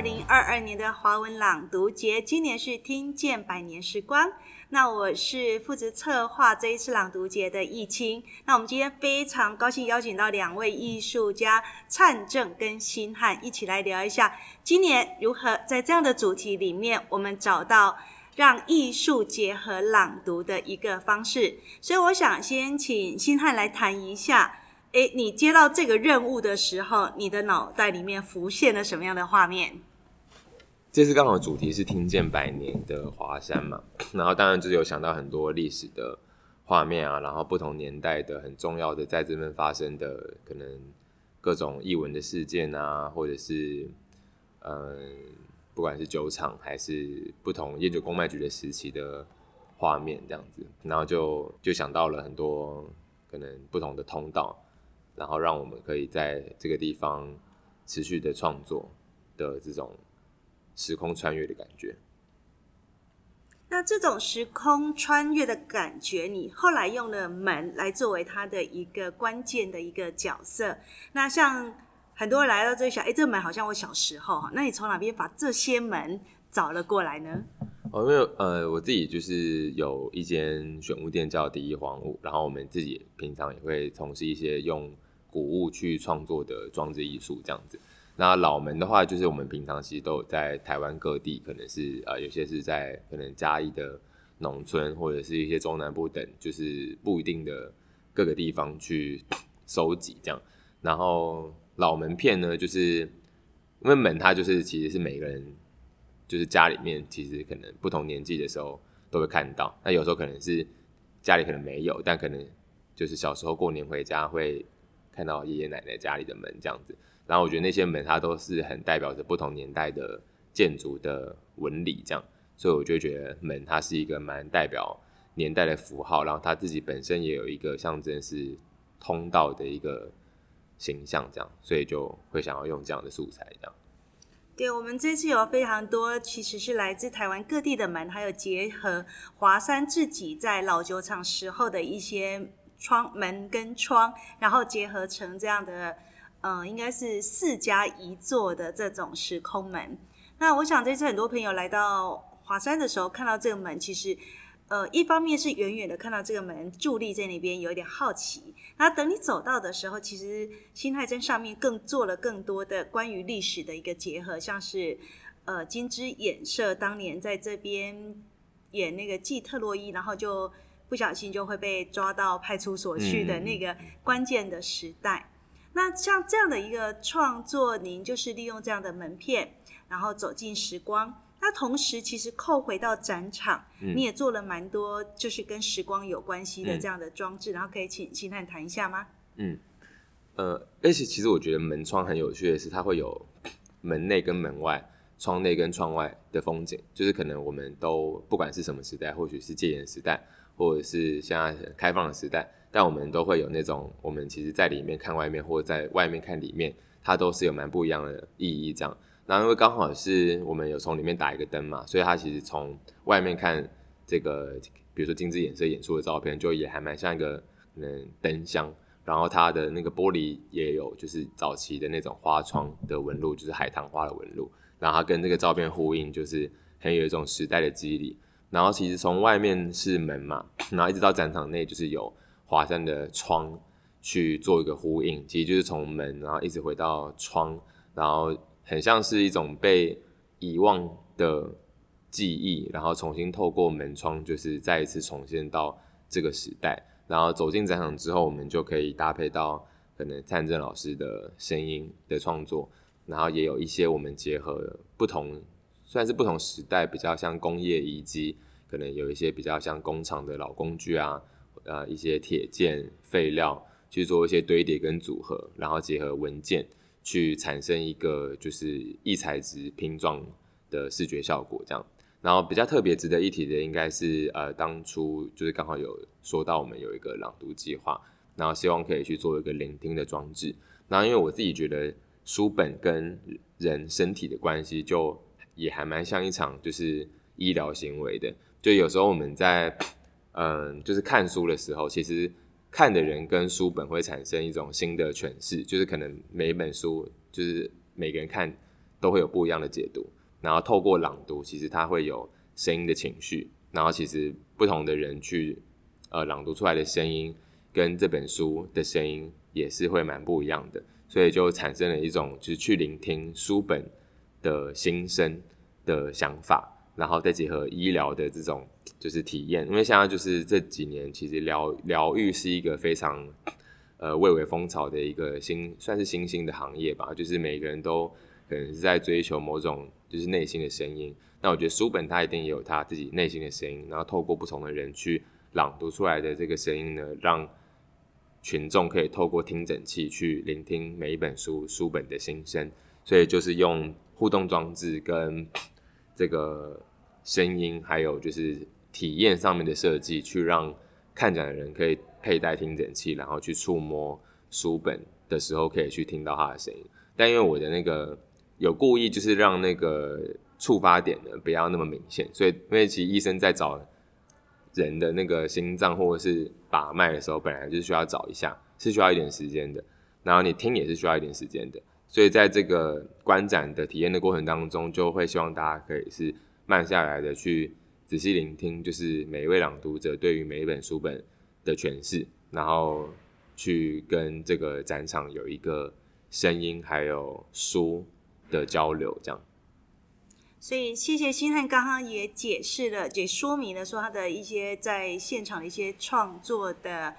二零二二年的华文朗读节，今年是听见百年时光。那我是负责策划这一次朗读节的易清。那我们今天非常高兴邀请到两位艺术家灿正跟新汉一起来聊一下，今年如何在这样的主题里面，我们找到让艺术结合朗读的一个方式。所以我想先请新汉来谈一下。哎，你接到这个任务的时候，你的脑袋里面浮现了什么样的画面？这次刚好主题是听见百年的华山嘛，然后当然就是有想到很多历史的画面啊，然后不同年代的很重要的在这边发生的可能各种译文的事件啊，或者是嗯，不管是酒厂还是不同烟酒公卖局的时期的画面这样子，然后就就想到了很多可能不同的通道。然后让我们可以在这个地方持续的创作的这种时空穿越的感觉。那这种时空穿越的感觉，你后来用了门来作为它的一个关键的一个角色。那像很多人来到这里想，哎，这门好像我小时候哈，那你从哪边把这些门找了过来呢？哦，因为呃，我自己就是有一间选物店叫第一荒物，然后我们自己平常也会从事一些用。古物去创作的装置艺术这样子，那老门的话，就是我们平常其实都有在台湾各地，可能是呃有些是在可能嘉义的农村，或者是一些中南部等，就是不一定的各个地方去收集这样。然后老门片呢，就是因为门它就是其实是每个人就是家里面其实可能不同年纪的时候都会看到，那有时候可能是家里可能没有，但可能就是小时候过年回家会。看到爷爷奶奶家里的门这样子，然后我觉得那些门它都是很代表着不同年代的建筑的纹理，这样，所以我就觉得门它是一个蛮代表年代的符号，然后它自己本身也有一个象征是通道的一个形象，这样，所以就会想要用这样的素材，这样。对，我们这次有非常多其实是来自台湾各地的门，还有结合华山自己在老酒厂时候的一些。窗门跟窗，然后结合成这样的，嗯，应该是四加一座的这种时空门。那我想这次很多朋友来到华山的时候，看到这个门，其实，呃，一方面是远远的看到这个门伫立在那边，有一点好奇。那等你走到的时候，其实新泰真上面更做了更多的关于历史的一个结合，像是呃金枝演社当年在这边演那个季特洛伊，然后就。不小心就会被抓到派出所去的那个关键的时代。那像这样的一个创作，您就是利用这样的门片，然后走进时光。那同时，其实扣回到展场，你也做了蛮多，就是跟时光有关系的这样的装置。然后可以请秦探谈一下吗？嗯，呃，而且其实我觉得门窗很有趣的是，它会有门内跟门外、窗内跟窗外的风景。就是可能我们都不管是什么时代，或许是戒严时代。或者是现在开放的时代，但我们都会有那种，我们其实在里面看外面，或者在外面看里面，它都是有蛮不一样的意义。这样，那因为刚好是我们有从里面打一个灯嘛，所以它其实从外面看这个，比如说精致演色演出的照片，就也还蛮像一个嗯灯箱。然后它的那个玻璃也有，就是早期的那种花窗的纹路，就是海棠花的纹路。然后它跟这个照片呼应，就是很有一种时代的肌理。然后其实从外面是门嘛，然后一直到展场内就是有华山的窗去做一个呼应，其实就是从门然后一直回到窗，然后很像是一种被遗忘的记忆，然后重新透过门窗就是再一次重现到这个时代，然后走进展场之后，我们就可以搭配到可能灿正老师的声音的创作，然后也有一些我们结合不同。虽然是不同时代，比较像工业遗迹，可能有一些比较像工厂的老工具啊，呃，一些铁件废料去做一些堆叠跟组合，然后结合文件去产生一个就是异材质拼装的视觉效果，这样。然后比较特别值得一提的，应该是呃，当初就是刚好有说到我们有一个朗读计划，然后希望可以去做一个聆听的装置。然后因为我自己觉得书本跟人身体的关系就。也还蛮像一场就是医疗行为的，就有时候我们在嗯，就是看书的时候，其实看的人跟书本会产生一种新的诠释，就是可能每一本书就是每个人看都会有不一样的解读。然后透过朗读，其实它会有声音的情绪，然后其实不同的人去呃朗读出来的声音，跟这本书的声音也是会蛮不一样的，所以就产生了一种就是去聆听书本的心声的想法，然后再结合医疗的这种就是体验，因为现在就是这几年其实疗疗愈是一个非常呃蔚为风潮的一个新算是新兴的行业吧，就是每个人都可能是在追求某种。就是内心的声音，那我觉得书本它一定也有它自己内心的声音，然后透过不同的人去朗读出来的这个声音呢，让群众可以透过听诊器去聆听每一本书书本的心声，所以就是用互动装置跟这个声音，还有就是体验上面的设计，去让看展的人可以佩戴听诊器，然后去触摸书本的时候，可以去听到它的声音。但因为我的那个。有故意就是让那个触发点呢不要那么明显，所以因为其实医生在找人的那个心脏或者是把脉的时候，本来就是需要找一下，是需要一点时间的。然后你听也是需要一点时间的，所以在这个观展的体验的过程当中，就会希望大家可以是慢下来的去仔细聆听，就是每一位朗读者对于每一本书本的诠释，然后去跟这个展场有一个声音还有书。的交流，这样。所以，谢谢星汉刚刚也解释了，也说明了说他的一些在现场的一些创作的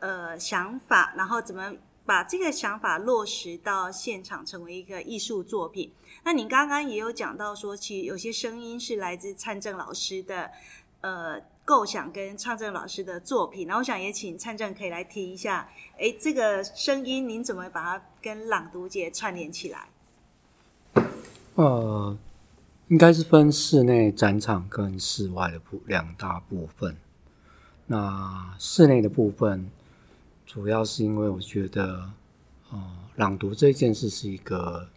呃想法，然后怎么把这个想法落实到现场，成为一个艺术作品。那您刚刚也有讲到说，其实有些声音是来自灿正老师的呃构想跟创正老师的作品。然后，我想也请灿正可以来提一下，哎，这个声音您怎么把它跟朗读节串联起来？呃，应该是分室内展场跟室外的部两大部分。那室内的部分，主要是因为我觉得，呃，朗读这件事是一个，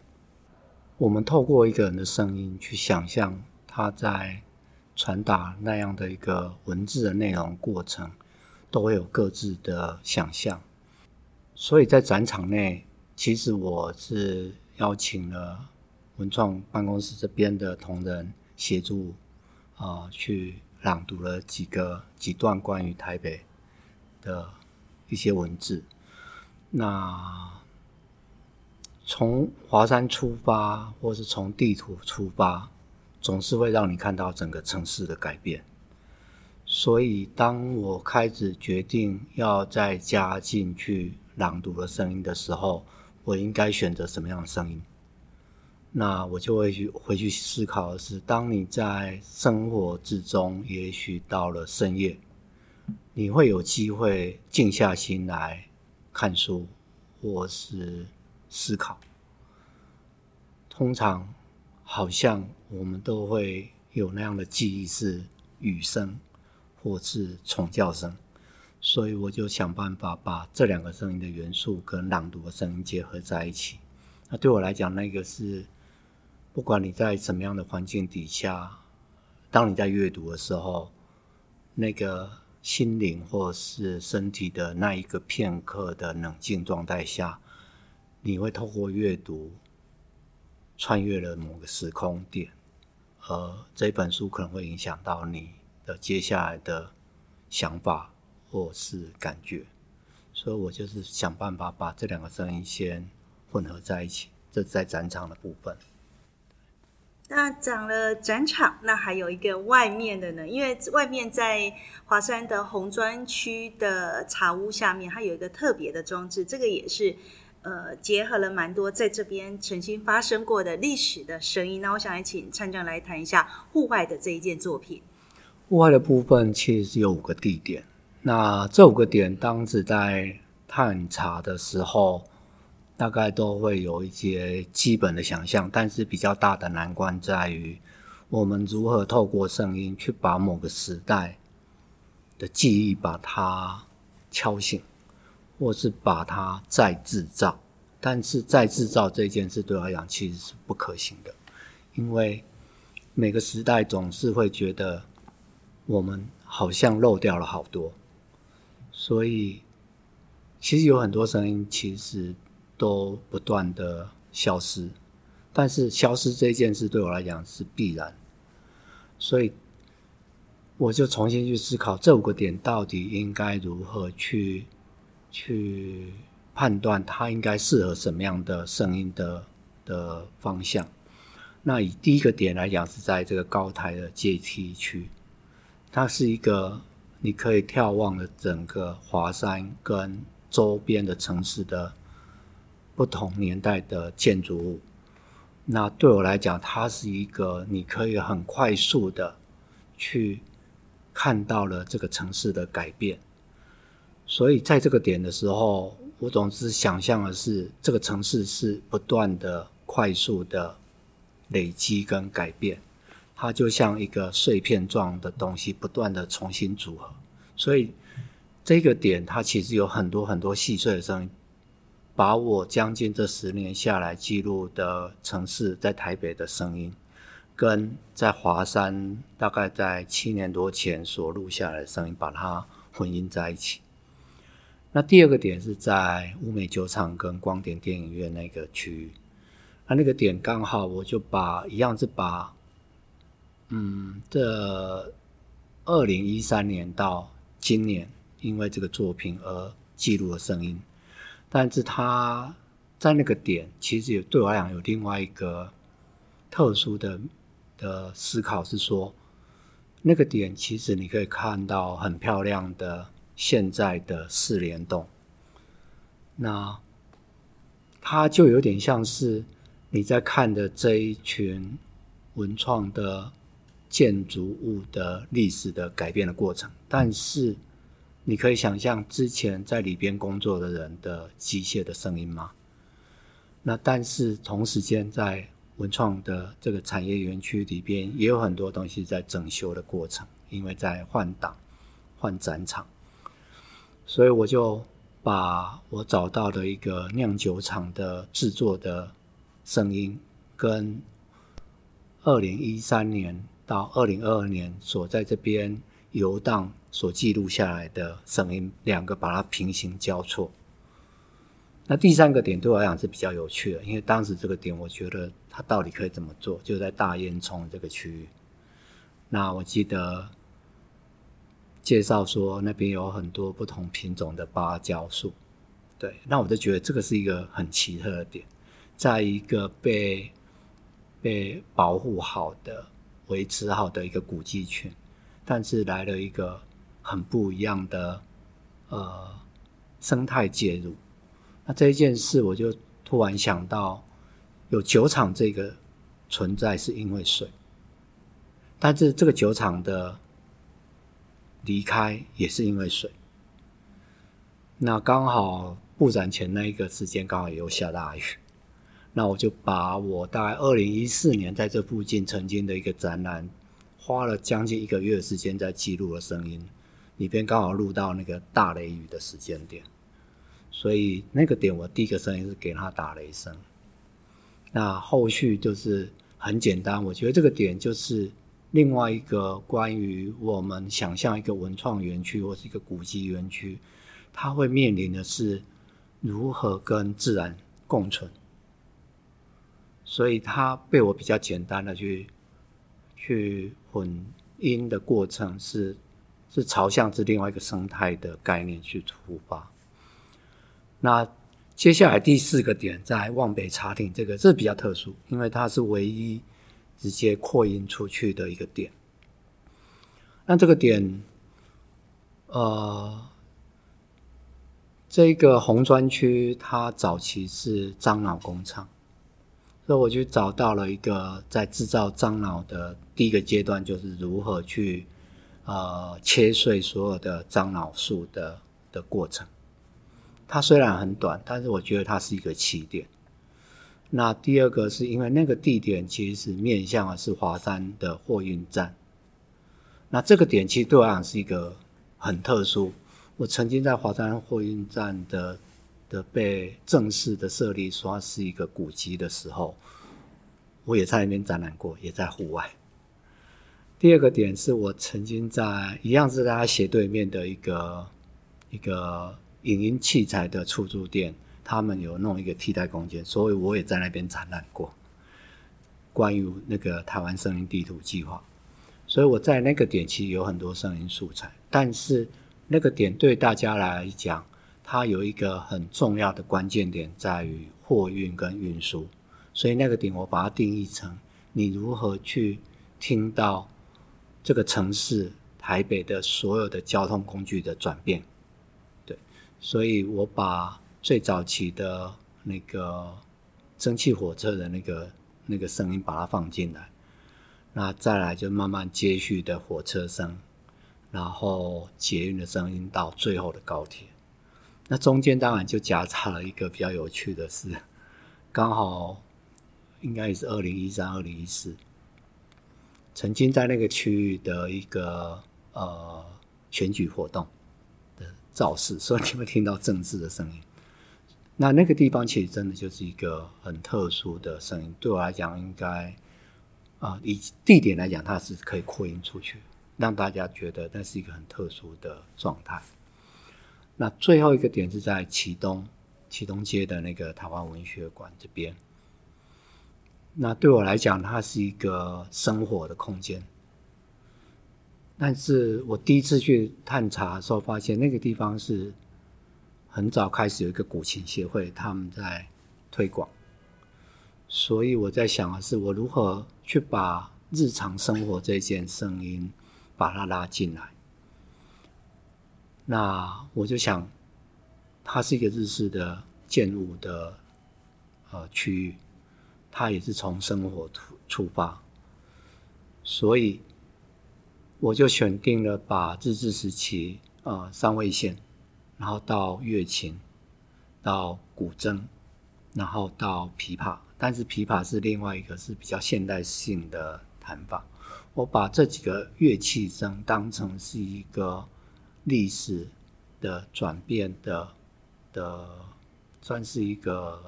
我们透过一个人的声音去想象他在传达那样的一个文字的内容过程，都会有各自的想象。所以在展场内，其实我是邀请了。文创办公室这边的同仁协助啊，去朗读了几个几段关于台北的一些文字。那从华山出发，或是从地图出发，总是会让你看到整个城市的改变。所以，当我开始决定要再加进去朗读的声音的时候，我应该选择什么样的声音？那我就会去回去思考的是，当你在生活之中，也许到了深夜，你会有机会静下心来看书或是思考。通常好像我们都会有那样的记忆是雨声或是虫叫声，所以我就想办法把这两个声音的元素跟朗读的声音结合在一起。那对我来讲，那个是。不管你在什么样的环境底下，当你在阅读的时候，那个心灵或是身体的那一个片刻的冷静状态下，你会透过阅读穿越了某个时空点，而这本书可能会影响到你的接下来的想法或是感觉。所以我就是想办法把这两个声音先混合在一起，这在展场的部分。那讲了展场，那还有一个外面的呢？因为外面在华山的红砖区的茶屋下面，它有一个特别的装置，这个也是呃结合了蛮多在这边曾经发生过的历史的声音。那我想来请参长来谈一下户外的这一件作品。户外的部分其实是有五个地点，那这五个点当时在探查的时候。大概都会有一些基本的想象，但是比较大的难关在于，我们如何透过声音去把某个时代的记忆把它敲醒，或是把它再制造。但是再制造这件事对我来讲其实是不可行的，因为每个时代总是会觉得我们好像漏掉了好多，所以其实有很多声音其实。都不断的消失，但是消失这件事对我来讲是必然，所以我就重新去思考这五个点到底应该如何去去判断它应该适合什么样的声音的的方向。那以第一个点来讲，是在这个高台的阶梯区，它是一个你可以眺望的整个华山跟周边的城市的不同年代的建筑物。那对我来讲，它是一个你可以很快速的去看到了这个城市的改变。所以在这个点的时候，我总是想象的是这个城市是不断的快速的累积跟改变，它就像一个碎片状的东西，不断的重新组合。所以这个点它其实有很多很多细碎的声音。把我将近这十年下来记录的城市在台北的声音，跟在华山大概在七年多前所录下来的声音，把它混音在一起。那第二个点是在乌美酒厂跟光点电影院那个区域，那那个点刚好我就把一样是把，嗯，这二零一三年到今年，因为这个作品而记录的声音。但是他在那个点，其实也对我来讲有另外一个特殊的的思考，是说那个点其实你可以看到很漂亮的现在的四联动，那它就有点像是你在看的这一群文创的建筑物的历史的改变的过程，但是。你可以想象之前在里边工作的人的机械的声音吗？那但是同时间在文创的这个产业园区里边，也有很多东西在整修的过程，因为在换挡、换展场，所以我就把我找到的一个酿酒厂的制作的声音，跟二零一三年到二零二二年所在这边游荡。所记录下来的声音，两个把它平行交错。那第三个点对我来讲是比较有趣的，因为当时这个点，我觉得它到底可以怎么做，就在大烟囱这个区域。那我记得介绍说那边有很多不同品种的芭蕉树，对，那我就觉得这个是一个很奇特的点，在一个被被保护好的、维持好的一个古迹群，但是来了一个。很不一样的呃生态介入，那这一件事我就突然想到，有酒厂这个存在是因为水，但是这个酒厂的离开也是因为水。那刚好布展前那一个时间刚好也有下大雨，那我就把我大概二零一四年在这附近曾经的一个展览，花了将近一个月的时间在记录了声音。里边刚好录到那个大雷雨的时间点，所以那个点我第一个声音是给他打雷声。那后续就是很简单，我觉得这个点就是另外一个关于我们想象一个文创园区或是一个古迹园区，它会面临的是如何跟自然共存。所以它被我比较简单的去去混音的过程是。是朝向是另外一个生态的概念去出发。那接下来第四个点在望北茶亭，这个这比较特殊，因为它是唯一直接扩音出去的一个点。那这个点，呃，这个红砖区它早期是樟脑工厂，所以我就找到了一个在制造樟脑的第一个阶段，就是如何去。呃，切碎所有的樟脑树的的过程，它虽然很短，但是我觉得它是一个起点。那第二个是因为那个地点其实是面向的是华山的货运站，那这个点其实对我来讲是一个很特殊。我曾经在华山货运站的的被正式的设立说是一个古迹的时候，我也在那边展览过，也在户外。第二个点是我曾经在一样是在他斜对面的一个一个影音器材的出租店，他们有弄一个替代空间，所以我也在那边展览过。关于那个台湾森林地图计划，所以我在那个点其实有很多声音素材，但是那个点对大家来讲，它有一个很重要的关键点在于货运跟运输，所以那个点我把它定义成你如何去听到这个城市台北的所有的交通工具的转变，对，所以我把最早期的那个蒸汽火车的那个那个声音把它放进来，那再来就慢慢接续的火车声，然后捷运的声音到最后的高铁，那中间当然就夹杂了一个比较有趣的是，刚好应该也是二零一三、二零一四，曾经在那个区域的一个呃选举活动的造势，所以你会听到政治的声音。那那个地方其实真的就是一个很特殊的声音，对我来讲，应该啊、以地点来讲，它是可以扩音出去，让大家觉得那是一个很特殊的状态。那最后一个点是在启东启东街的那个台湾文学馆这边。那对我来讲，它是一个生活的空间。但是我第一次去探查的时候，发现那个地方是很早开始有一个古琴协会，他们在推广。所以我在想的是，我如何去把日常生活这件声音把它拉进来。那我就想，它是一个日式的建物的呃区域，它也是从生活出出发，所以我就选定了把日治时期呃三味线，然后到乐琴，到古筝，然后到琵琶，但是琵琶是另外一个是比较现代性的弹法。我把这几个乐器声当成是一个历史的转变的的，算是一个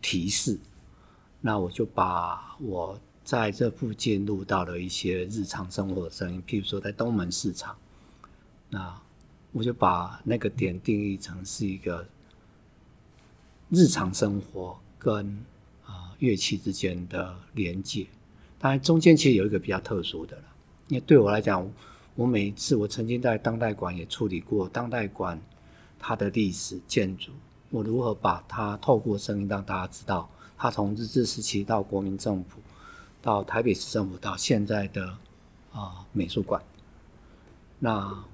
提示。那我就把我在这附近录到的一些日常生活的声音，譬如说在东门市场，那我就把那个点定义成是一个日常生活跟啊、乐器之间的连接。当然，中间其实有一个比较特殊的了，因为对我来讲，我每一次我曾经在当代馆也处理过当代馆它的历史建筑，我如何把它透过声音让大家知道，它从日治时期到国民政府，到台北市政府，到现在的啊、呃美术馆。那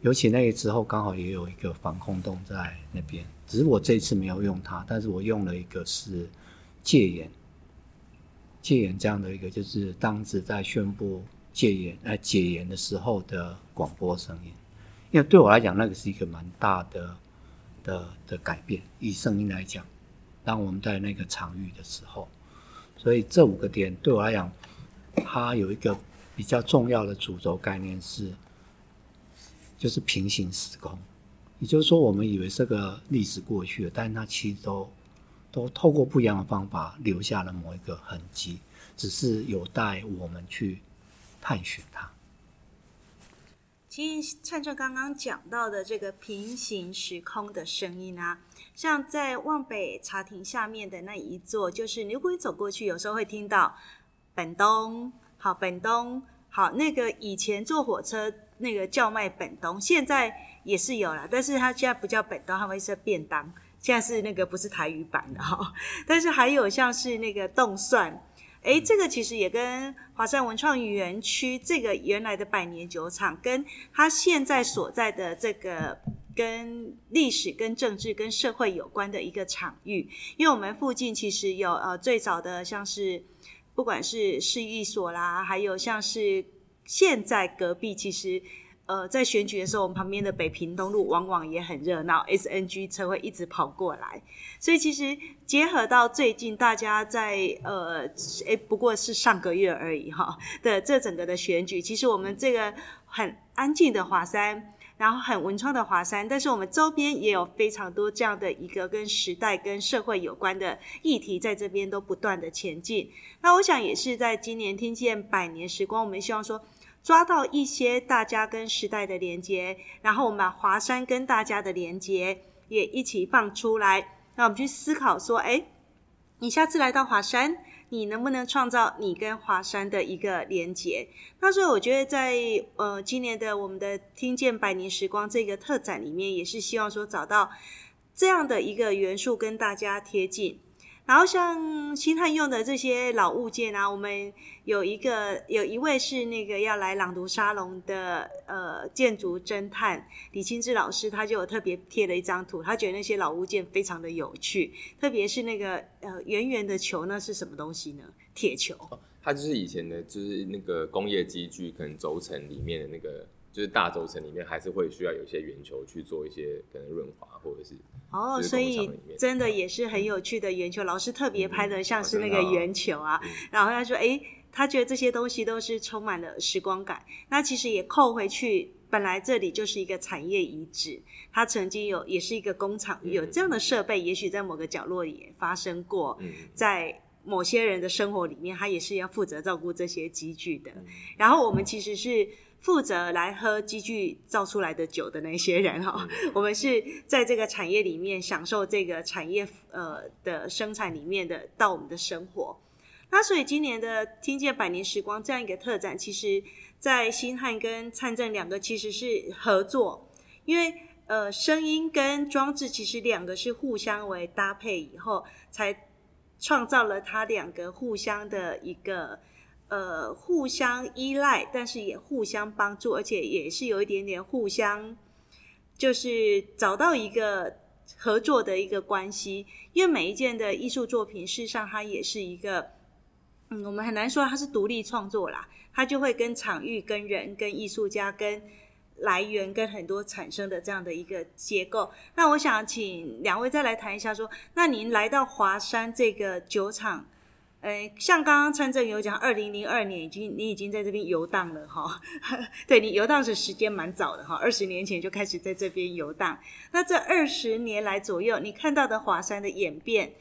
尤其那个之后刚好也有一个防空洞在那边，只是我这次没有用它，但是我用了一个是戒严。戒严这样的一个，就是当时在宣布戒严、呃解严的时候的广播声音，因为对我来讲，那个是一个蛮大的的的改变。以声音来讲，当我们在那个场域的时候，所以这五个点对我来讲，它有一个比较重要的主轴概念是，就是平行时空。也就是说，我们以为这个历史过去了，但是它其实都都透过不一样的方法留下了某一个痕迹，只是有待我们去探寻它。其实趁着刚刚讲到的这个平行时空的声音啊，像在望北茶亭下面的那一座，就是你如果走过去，有时候会听到本东，好本东，好那个以前坐火车那个叫卖本东，现在也是有了，但是它现在不叫本东，它会是便当。现在是那个不是台语版的哈，但是还有像是那个冻蒜，哎，这个其实也跟华山文创园区这个原来的百年酒厂，跟它现在所在的这个跟历史、跟政治、跟社会有关的一个场域，因为我们附近其实有呃最早的像是不管是市役所啦，还有像是现在隔壁其实。呃，在选举的时候，我们旁边的北平东路往往也很热闹，SNG 车会一直跑过来，所以其实结合到最近大家在呃，诶，不过是上个月而已哈的这整个的选举，其实我们这个很安静的华山，然后很文创的华山，但是我们周边也有非常多这样的一个跟时代、跟社会有关的议题，在这边都不断的前进。那我想也是在今年听见百年时光，我们希望说。抓到一些大家跟时代的连接，然后我们把华山跟大家的连接也一起放出来，那我们去思考说，哎，你下次来到华山，你能不能创造你跟华山的一个连接？那所以我觉得在呃今年的我们的听见百年时光这个特展里面，也是希望说找到这样的一个元素跟大家贴近。然后像星汉用的这些老物件啊，我们有一个有一位是那个要来朗读沙龙的呃建筑侦探李清志老师，他就有特别贴了一张图，他觉得那些老物件非常的有趣，特别是那个呃圆圆的球，那是什么东西呢？铁球。它就是以前的，就是那个工业机具，可能轴承里面的那个。就是大轴承里面还是会需要有一些圆球去做一些可能润滑或者是哦，所以真的也是很有趣的圆球。老师特别拍的像是那个圆球啊，然后他说：“哎，他觉得这些东西都是充满了时光感。”那其实也扣回去，本来这里就是一个产业遗址，它曾经有也是一个工厂，有这样的设备，也许在某个角落也发生过，在某些人的生活里面，他也是要负责照顾这些机具的。然后我们其实是。负责来喝机具造出来的酒的那些人哈，我们是在这个产业里面享受这个产业呃的生产里面的到我们的生活。那所以今年的听见百年时光这样一个特展，其实在新汉跟灿正两个其实是合作，因为呃声音跟装置其实两个是互相为搭配以后，才创造了它两个互相的一个。呃，互相依赖，但是也互相帮助，而且也是有一点点互相，就是找到一个合作的一个关系。因为每一件的艺术作品，事实上它也是一个，嗯，我们很难说它是独立创作啦，它就会跟场域、跟人、跟艺术家、跟来源、跟很多产生的这样的一个结构。那我想请两位再来谈一下，说，那您来到华山这个酒厂。哎，像刚刚参政有讲，二零零二年已经你已经在这边游荡了哈，对你游荡是时间蛮早的哈，二十年前就开始在这边游荡。那这二十年来左右，你看到的华山的演变，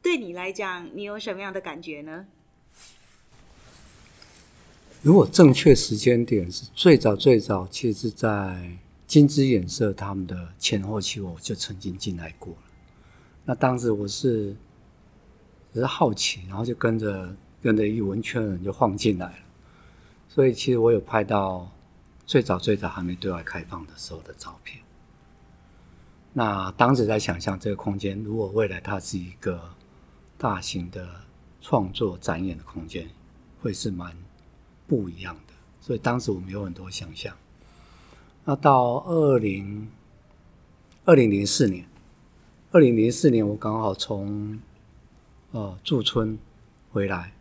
对你来讲，你有什么样的感觉呢？如果正确时间点是最早最早，其实是在金枝演色他们的前后期，我就曾经进来过了。那当时我是。只是好奇，然后就跟着跟着一文圈人就晃进来了。所以其实我有拍到最早最早还没对外开放的时候的照片。那当时在想象这个空间，如果未来它是一个大型的创作展演的空间，会是蛮不一样的。所以当时我们有很多想象。那到二零二零零四年，二零零四年我刚好从哦，驻村回来，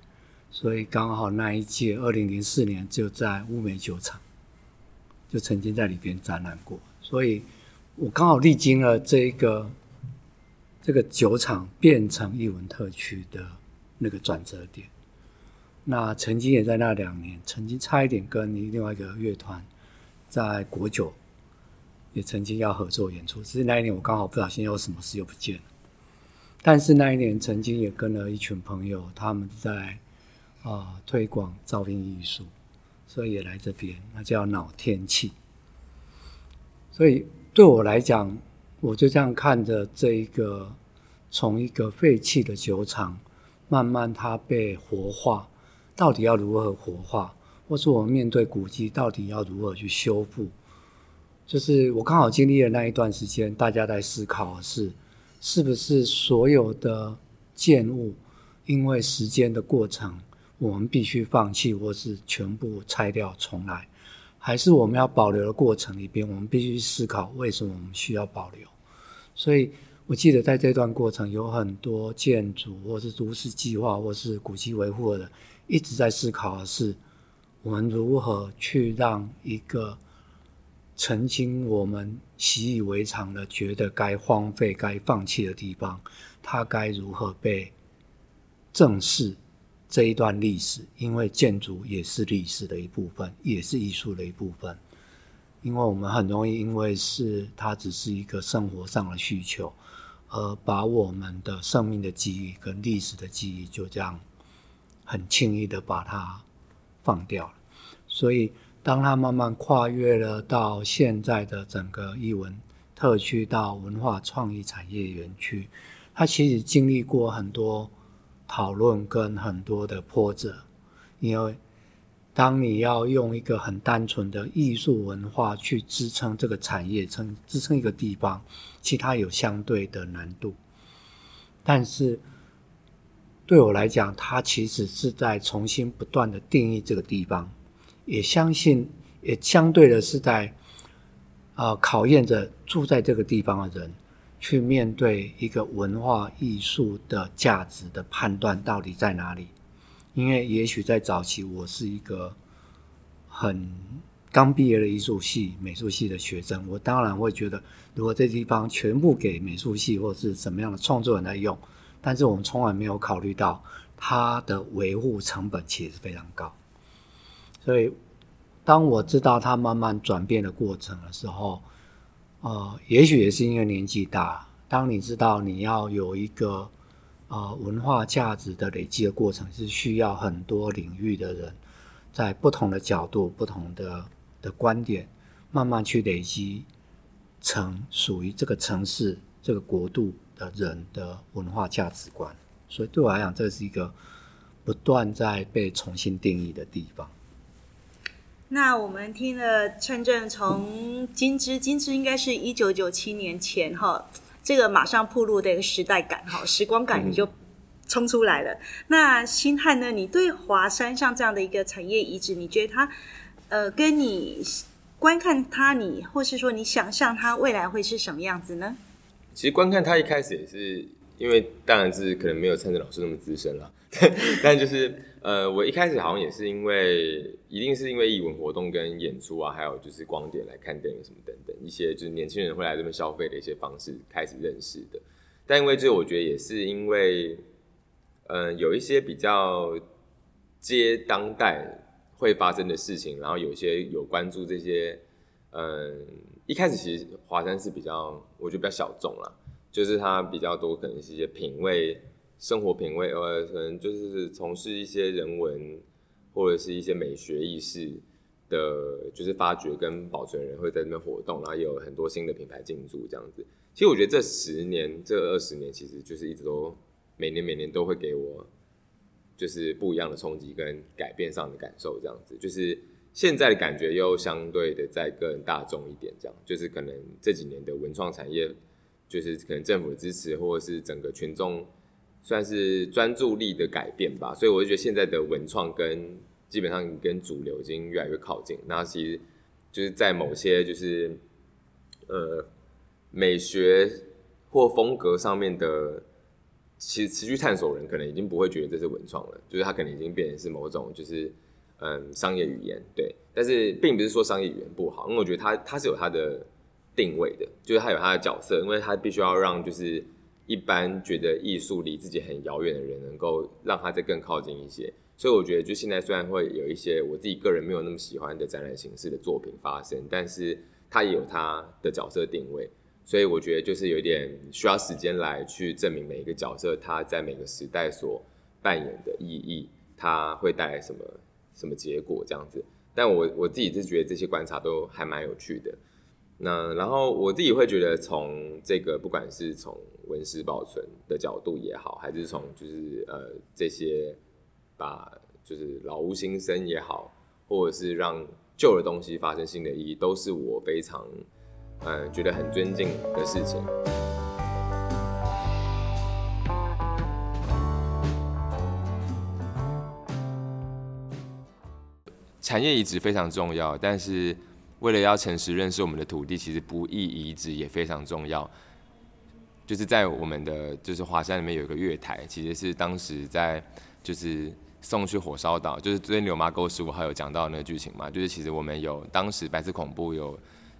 所以刚好那一届二零零四年就在乌梅酒厂，就曾经在里边展览过，所以我刚好历经了这个这个酒厂变成艺文特区的那个转折点。那曾经也在那两年，曾经差一点跟另外一个乐团在国酒也曾经要合作演出，只是那一年我刚好不小心有什么事又不见了。但是那一年，曾经也跟了一群朋友，他们在啊推广照片艺术，所以也来这边，那叫脑天气。所以对我来讲，我就这样看着这一个从一个废弃的酒厂，慢慢它被活化，到底要如何活化，或是我们面对古迹，到底要如何去修复？就是我刚好经历了那一段时间，大家在思考的是。是不是所有的建物，因为时间的过程，我们必须放弃，或是全部拆掉重来？还是我们要保留的过程里边，我们必须思考为什么我们需要保留？所以我记得在这段过程，有很多建筑，或是都市计划，或是古迹维护的，一直在思考的是，我们如何去让一个。曾经我们习以为常的觉得该荒废、该放弃的地方，它该如何被正视这一段历史？因为建筑也是历史的一部分，也是艺术的一部分。因为我们很容易因为是它只是一个生活上的需求，而把我们的生命的记忆跟历史的记忆就这样很轻易的把它放掉了，所以。当他慢慢跨越了到现在的整个艺文特区到文化创意产业园区，他其实经历过很多讨论跟很多的波折，因为当你要用一个很单纯的艺术文化去支撑这个产业，撑支撑一个地方，其他有相对的难度。但是对我来讲，它其实是在重新不断的定义这个地方，也相信，也相对的是在啊考验着住在这个地方的人。去面对一个文化艺术的价值的判断到底在哪里？因为也许在早期，我是一个很刚毕业的艺术系、美术系的学生，我当然会觉得，如果这地方全部给美术系或是什么样的创作人来用，但是我们从来没有考虑到它的维护成本其实非常高。所以，当我知道它慢慢转变的过程的时候，呃，也许也是因为年纪大。当你知道你要有一个呃文化价值的累积的过程，是需要很多领域的人在不同的角度、不同的的观点，慢慢去累积成属于这个城市、这个国度的人的文化价值观。所以对我来讲，这是一个不断在被重新定义的地方。那我们听了陈正从金枝，金枝应该是一九九七年前哈，这个马上铺路的一个时代感哈，时光感你就冲出来了。那新汉呢？你对华山像这样的一个产业遗址，你觉得它呃，跟你观看它，你或是说你想象它未来会是什么样子呢？其实观看它一开始也是因为，当然是可能没有陈正老师那么资深了，但就是。呃，我一开始好像也是因为，一定是因为艺文活动跟演出啊，还有就是光点来看电影什么等等一些，就是年轻人会来这边消费的一些方式开始认识的。但因为这，我觉得也是因为，嗯，有一些比较接当代会发生的事情，然后有些有关注这些，嗯，一开始其实华山是比较，我觉得比较小众啦，就是它比较多可能是一些品味。生活品味，呃，可能就是从事一些人文或者是一些美学意识的，就是发掘跟保存人会在那边活动，然后也有很多新的品牌进驻这样子。其实我觉得这十年、这二十年，其实就是一直都每年每年都会给我就是不一样的冲击跟改变上的感受，这样子。就是现在的感觉又相对的再更大众一点，这样就是可能这几年的文创产业，就是可能政府的支持或者是整个群众。算是专注力的改变吧，所以我就觉得现在的文创跟基本上跟主流已经越来越靠近。那其实就是在某些就是呃美学或风格上面的，其实持续探索人可能已经不会觉得这是文创了，就是他可能已经变成是某种就是嗯商业语言。对，但是并不是说商业语言不好，因为我觉得它它是有它的定位的，就是它有它的角色，因为它必须要让就是。一般觉得艺术离自己很遥远的人，能够让他再更靠近一些。所以我觉得，就现在虽然会有一些我自己个人没有那么喜欢的展览形式的作品发生，但是它也有它的角色定位。所以我觉得，就是有点需要时间来去证明每一个角色他在每个时代所扮演的意义，他会带来什么什么结果这样子。但我我自己是觉得这些观察都还蛮有趣的。那然后我自己会觉得，从这个不管是从文史保存的角度也好，还是从就是呃这些把就是老屋新生也好，或者是让旧的东西发生新的意义，都是我非常嗯觉得很尊敬的事情。产业移植非常重要，但是。为了要诚实认识我们的土地，其实不易遗址也非常重要。就是在我们的就是华山里面有一个月台，其实是当时在就是送去火烧岛，就是昨天牛麻沟十五号有讲到那个剧情嘛，就是其实我们有当时白色恐怖有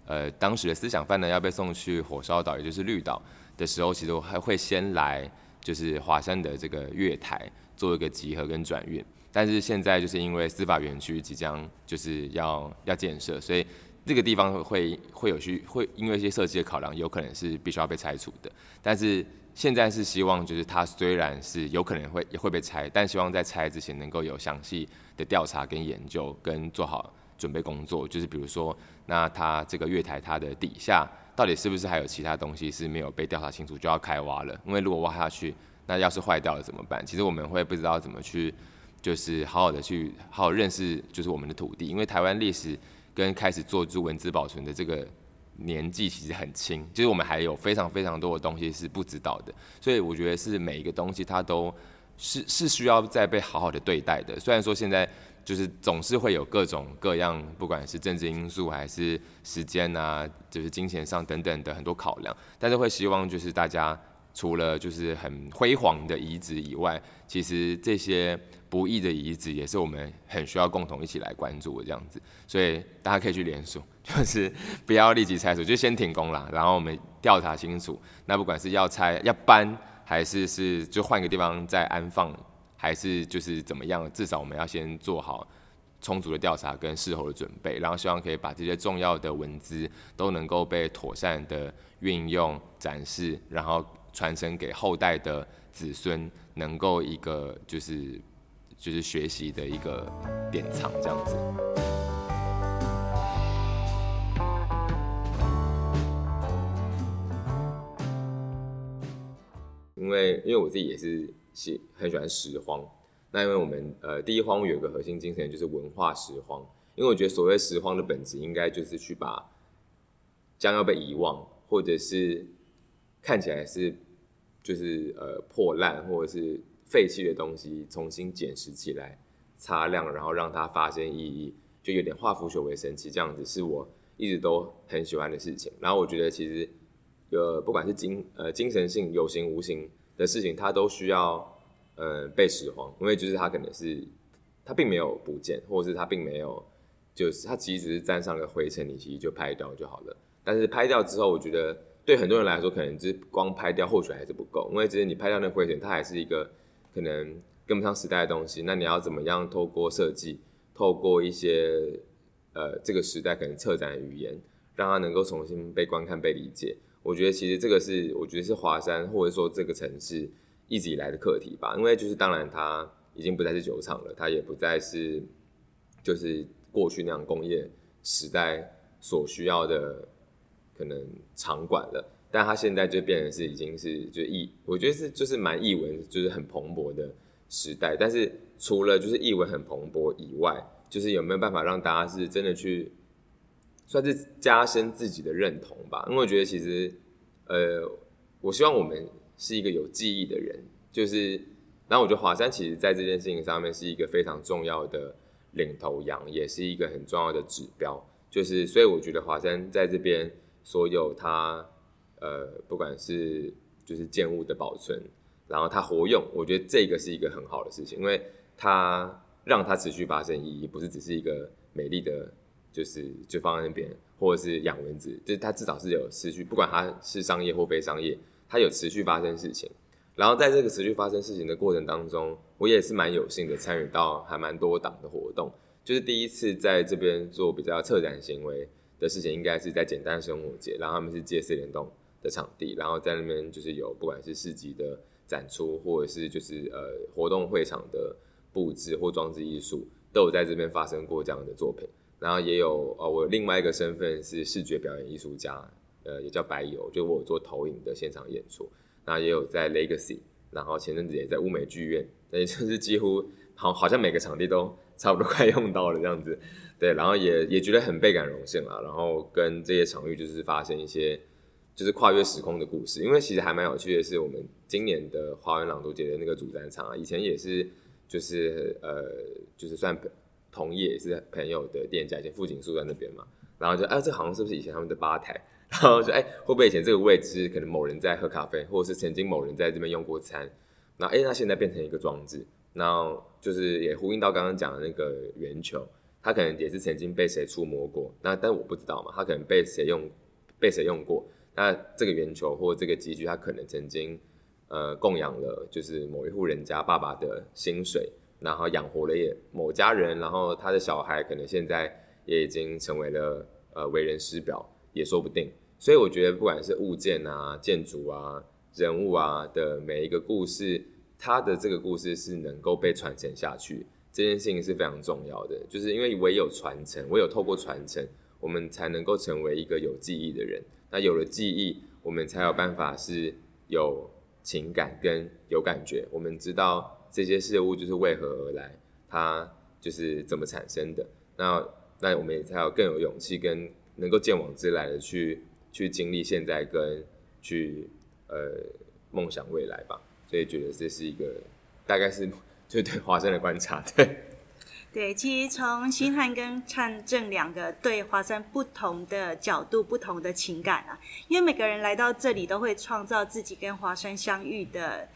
呃当时的思想犯呢要被送去火烧岛，也就是绿岛的时候，其实我还会先来就是华山的这个月台做一个集合跟转运，但是现在就是因为司法园区即将就是要要建设，所以。这个地方会会有需会因为一些设计的考量，有可能是必须要被拆除的。但是现在是希望，就是它虽然是有可能会也会被拆，但希望在拆之前能够有详细的调查跟研究，跟做好准备工作。就是比如说，那它这个月台它的底下到底是不是还有其他东西是没有被调查清楚就要开挖了？因为如果挖下去，那要是坏掉了怎么办？其实我们会不知道怎么去，就是好好的去好好认识，就是我们的土地，因为台湾历史跟开始做出文字保存的这个年纪其实很轻，就是我们还有非常非常多的东西是不知道的，所以我觉得是每一个东西它都是是需要再被好好的对待的。虽然说现在就是总是会有各种各样，不管是政治因素还是时间啊，就是金钱上等等的很多考量，但是会希望就是大家。除了就是很辉煌的遗址以外，其实这些不易的遗址也是我们很需要共同一起来关注的这样子，所以大家可以去联署，就是不要立即拆除，就先停工啦，然后我们调查清楚，那不管是要拆要搬，还是是就换个地方再安放，还是就是怎么样，至少我们要先做好充足的调查跟事后的准备，然后希望可以把这些重要的文字都能够被妥善的运用展示，然后。传承给后代的子孙，能够一个就是就是学习的一个典藏这样子。因为因为我自己也是喜很喜欢拾荒，那因为我们呃第一荒有个核心精神就是文化拾荒，因为我觉得所谓拾荒的本质应该就是去把将要被遗忘或者是。看起来是就是呃破烂或者是废弃的东西，重新捡拾起来，擦亮，然后让它发生意义，就有点化腐朽为神奇这样子，是我一直都很喜欢的事情。然后我觉得其实呃不管是精呃精神性有形无形的事情，它都需要呃被拾荒，因为就是它可能是它并没有不见，或者是它并没有就是它其实是沾上了灰尘，你其实就拍掉就好了。但是拍掉之后，我觉得。对很多人来说，可能就是光拍掉，或许还是不够，因为其实你拍掉那灰尘，它还是一个可能跟不上时代的东西。那你要怎么样透过设计，透过一些呃这个时代可能策展的语言，让它能够重新被观看、被理解？我觉得其实这个是我觉得是华山或者说这个城市一直以来的课题吧。因为就是当然它已经不再是酒厂了，它也不再是就是过去那样工业时代所需要的。可能场馆了，但他现在就变成是已经是就译，我觉得是就是蛮译文就是很蓬勃的时代。但是除了就是译文很蓬勃以外，就是有没有办法让大家是真的去算是加深自己的认同吧？因为我觉得其实呃，我希望我们是一个有记忆的人，就是然后我觉得华山其实在这件事情上面是一个非常重要的领头羊，也是一个很重要的指标。就是所以我觉得华山在这边。所有他，呃，不管是就是建物的保存，然后它活用，我觉得这个是一个很好的事情，因为它让它持续发生意义，不是只是一个美丽的，就是就放在那边，或者是养蚊子，就是它至少是有持续，不管它是商业或非商业，它有持续发生事情。然后在这个持续发生事情的过程当中，我也是蛮有幸的参与到还蛮多档的活动，就是第一次在这边做比较策展行为。的事情应该是在简单生活节，然后他们是借四联动的场地，然后在那边就是有不管是市集的展出，或者是就是呃活动会场的布置或装置艺术，都有在这边发生过这样的作品。然后也有呃我另外一个身份是视觉表演艺术家，呃也叫白油，就我做投影的现场演出。那也有在 Legacy，然后前阵子也在乌美剧院，那也就是几乎好好像每个场地都差不多快用到了这样子。对，然后也也觉得很倍感荣幸啦，然后跟这些场域就是发生一些就是跨越时空的故事，因为其实还蛮有趣的是，我们今年的华文朗读节的那个主战场啊，以前也是就是呃就是算同业也是朋友的店家，以前富锦树在那边嘛，然后就哎这好像是不是以前他们的吧台，然后就哎会不会以前这个位置可能某人在喝咖啡，或者是曾经某人在这边用过餐，那哎那现在变成一个装置，那就是也呼应到刚刚讲的那个圆球。它可能也是曾经被谁触摸过，那但我不知道嘛，它可能被谁用，被谁用过。那这个圆球或这个机具，他可能曾经呃供养了，就是某一户人家爸爸的薪水，然后养活了也某家人，然后他的小孩可能现在也已经成为了呃为人师表，也说不定。所以我觉得不管是物件啊、建筑啊、人物啊的每一个故事，它的这个故事是能够被传承下去。这件事情是非常重要的，就是因为唯有传承，唯有透过传承，我们才能够成为一个有记忆的人。那有了记忆，我们才有办法是有情感跟有感觉，我们知道这些事物就是为何而来，它就是怎么产生的。那那我们也才有更有勇气跟能够见往之来的去去经历现在跟去呃梦想未来吧。所以觉得这是一个大概是 就对华生的观察，对。对，其实从新汉跟灿正两个对华山不同的角度、不同的情感啊，因为每个人来到这里都会创造自己跟华山相遇的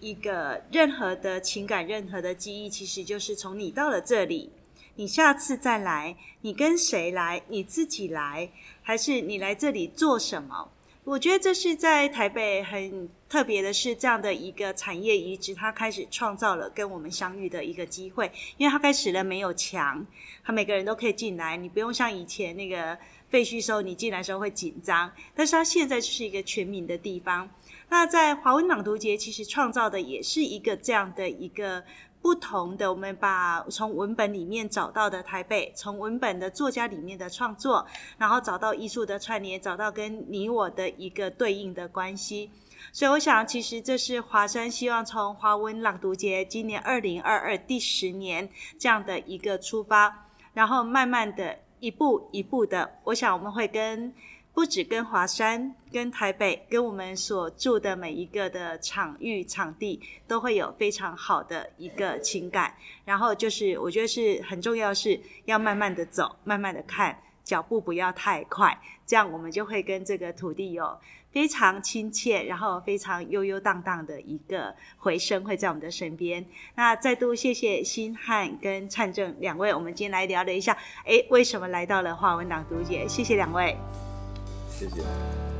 一个任何的情感、任何的记忆，其实就是从你到了这里，你下次再来，你跟谁来，你自己来，还是你来这里做什么？我觉得这是在台北很特别的是，这样的一个产业移植，它开始创造了跟我们相遇的一个机会，因为它开始了没有墙，它每个人都可以进来，你不用像以前那个废墟时候，你进来时候会紧张，但是它现在就是一个全民的地方。那在华文朗读节，其实创造的也是一个这样的一个。不同的，我们把从文本里面找到的台北，从文本的作家里面的创作，然后找到艺术的串联，找到跟你我的一个对应的关系。所以，我想，其实这是华山希望从华文朗读节今年二零二二第十年这样的一个出发，然后慢慢的一步一步的，我想我们会跟。不止跟华山、跟台北、跟我们所住的每一个的场域、场地，都会有非常好的一个情感。然后就是，我觉得是很重要，是要慢慢的走，慢慢的看，脚步不要太快，这样我们就会跟这个土地有非常亲切，然后非常悠悠荡荡的一个回声会在我们的身边。那再度谢谢新汉跟灿正两位，我们今天来聊了一下，诶，为什么来到了华文朗读节？谢谢两位。谢谢。